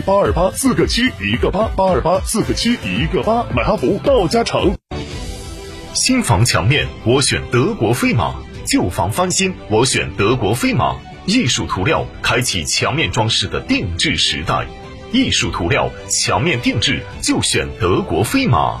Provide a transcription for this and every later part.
八二八四个七一个八八二八四个七一个八，买哈弗到家城。新房墙面我选德国飞马，旧房翻新我选德国飞马。艺术涂料开启墙面装饰的定制时代，艺术涂料墙面定制就选德国飞马。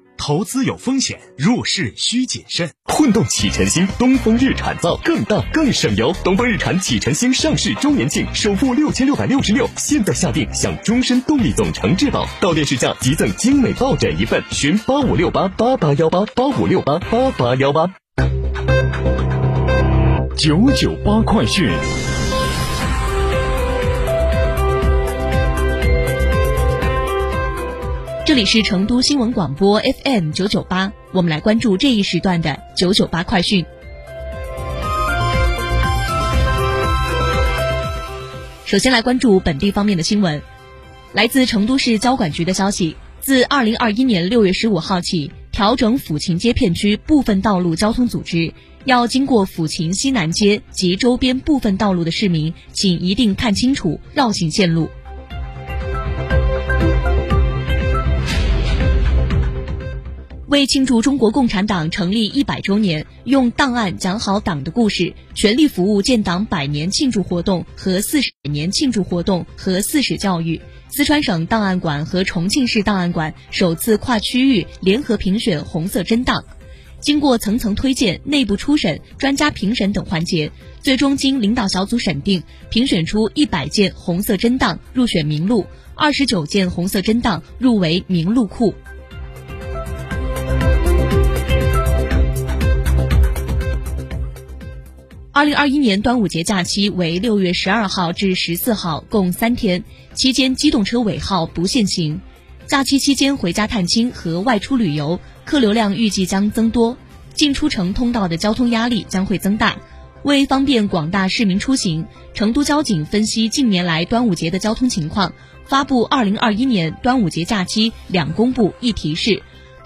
投资有风险，入市需谨慎。混动启辰星，东风日产造更大更省油。东风日产启辰星上市周年庆，首付六千六百六十六，现在下定享终身动力总成质保，到店试驾即赠精美抱枕一份。寻八五六八八八幺八八五六八八八幺八。九九八快讯。这里是成都新闻广播 FM 九九八，我们来关注这一时段的九九八快讯。首先来关注本地方面的新闻，来自成都市交管局的消息，自二零二一年六月十五号起，调整抚琴街片区部分道路交通组织，要经过抚琴西南街及周边部分道路的市民，请一定看清楚绕行线路。为庆祝中国共产党成立一百周年，用档案讲好党的故事，全力服务建党百年庆祝活动和四十年庆祝活动和四史教育。四川省档案馆和重庆市档案馆首次跨区域联合评选红色真档，经过层层推荐、内部初审、专家评审等环节，最终经领导小组审定，评选出一百件红色真档入选名录，二十九件红色真档入围名录库。二零二一年端午节假期为六月十二号至十四号，共三天，期间机动车尾号不限行。假期期间回家探亲和外出旅游，客流量预计将增多，进出城通道的交通压力将会增大。为方便广大市民出行，成都交警分析近年来端午节的交通情况，发布二零二一年端午节假期两公布一提示。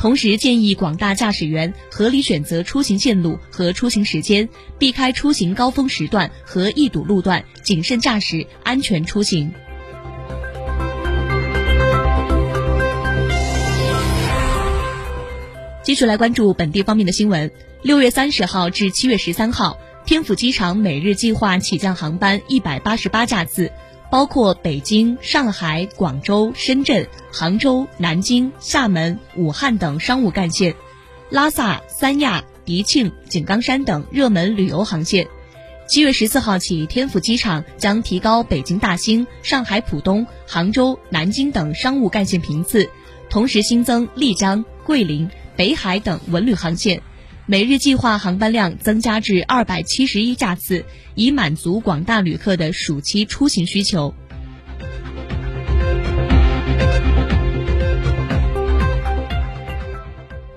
同时建议广大驾驶员合理选择出行线路和出行时间，避开出行高峰时段和易堵路段，谨慎驾驶，安全出行。继续来关注本地方面的新闻。六月三十号至七月十三号，天府机场每日计划起降航班一百八十八架次。包括北京、上海、广州、深圳、杭州、南京、厦门、武汉等商务干线，拉萨、三亚、迪庆、井冈山等热门旅游航线。七月十四号起，天府机场将提高北京大兴、上海浦东、杭州、南京等商务干线频次，同时新增丽江、桂林、北海等文旅航线。每日计划航班量增加至二百七十一架次，以满足广大旅客的暑期出行需求。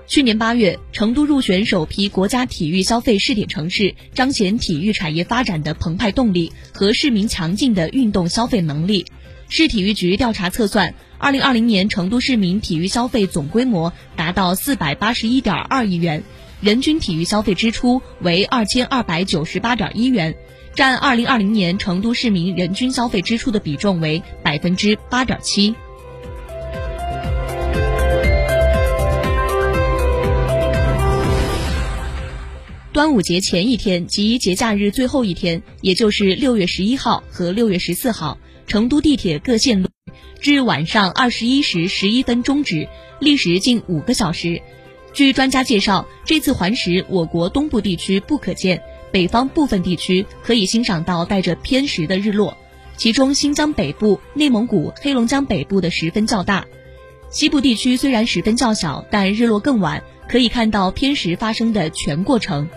去年八月，成都入选首批国家体育消费试点城市，彰显体育产业发展的澎湃动力和市民强劲的运动消费能力。市体育局调查测算，二零二零年成都市民体育消费总规模达到四百八十一点二亿元。人均体育消费支出为二千二百九十八点一元，占二零二零年成都市民人均消费支出的比重为百分之八点七。端午节前一天及节假日最后一天，也就是六月十一号和六月十四号，成都地铁各线路至晚上二十一时十一分终止，历时近五个小时。据专家介绍，这次环食，我国东部地区不可见，北方部分地区可以欣赏到带着偏食的日落。其中，新疆北部、内蒙古、黑龙江北部的十分较大，西部地区虽然十分较小，但日落更晚，可以看到偏食发生的全过程。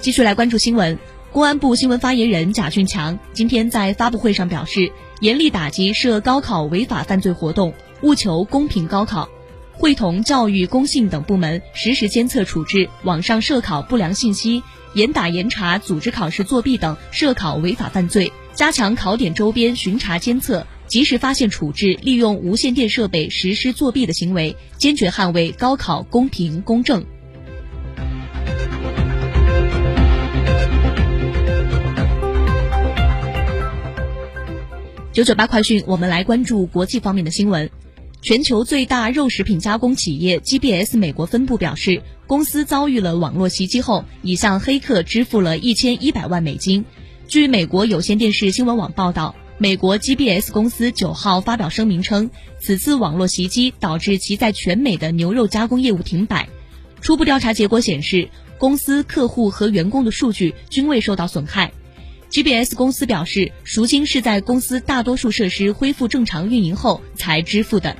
继续来关注新闻。公安部新闻发言人贾俊强今天在发布会上表示，严厉打击涉高考违法犯罪活动，务求公平高考，会同教育、工信等部门实时监测处置网上涉考不良信息，严打严查组织考试作弊等涉考违法犯罪，加强考点周边巡查监测，及时发现处置利用无线电设备实施作弊的行为，坚决捍卫高考公平公正。九九八快讯，我们来关注国际方面的新闻。全球最大肉食品加工企业 GBS 美国分部表示，公司遭遇了网络袭击后，已向黑客支付了一千一百万美金。据美国有线电视新闻网报道，美国 GBS 公司九号发表声明称，此次网络袭击导致其在全美的牛肉加工业务停摆。初步调查结果显示，公司客户和员工的数据均未受到损害。GBS 公司表示，赎金是在公司大多数设施恢复正常运营后才支付的。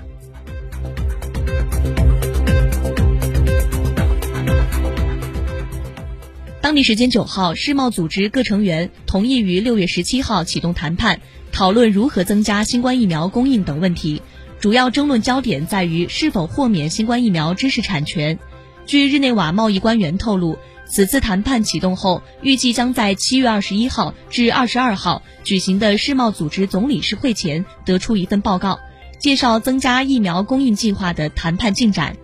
当地时间九号，世贸组织各成员同意于六月十七号启动谈判，讨论如何增加新冠疫苗供应等问题。主要争论焦点在于是否豁免新冠疫苗知识产权。据日内瓦贸易官员透露。此次谈判启动后，预计将在七月二十一号至二十二号举行的世贸组织总理事会前得出一份报告，介绍增加疫苗供应计划的谈判进展。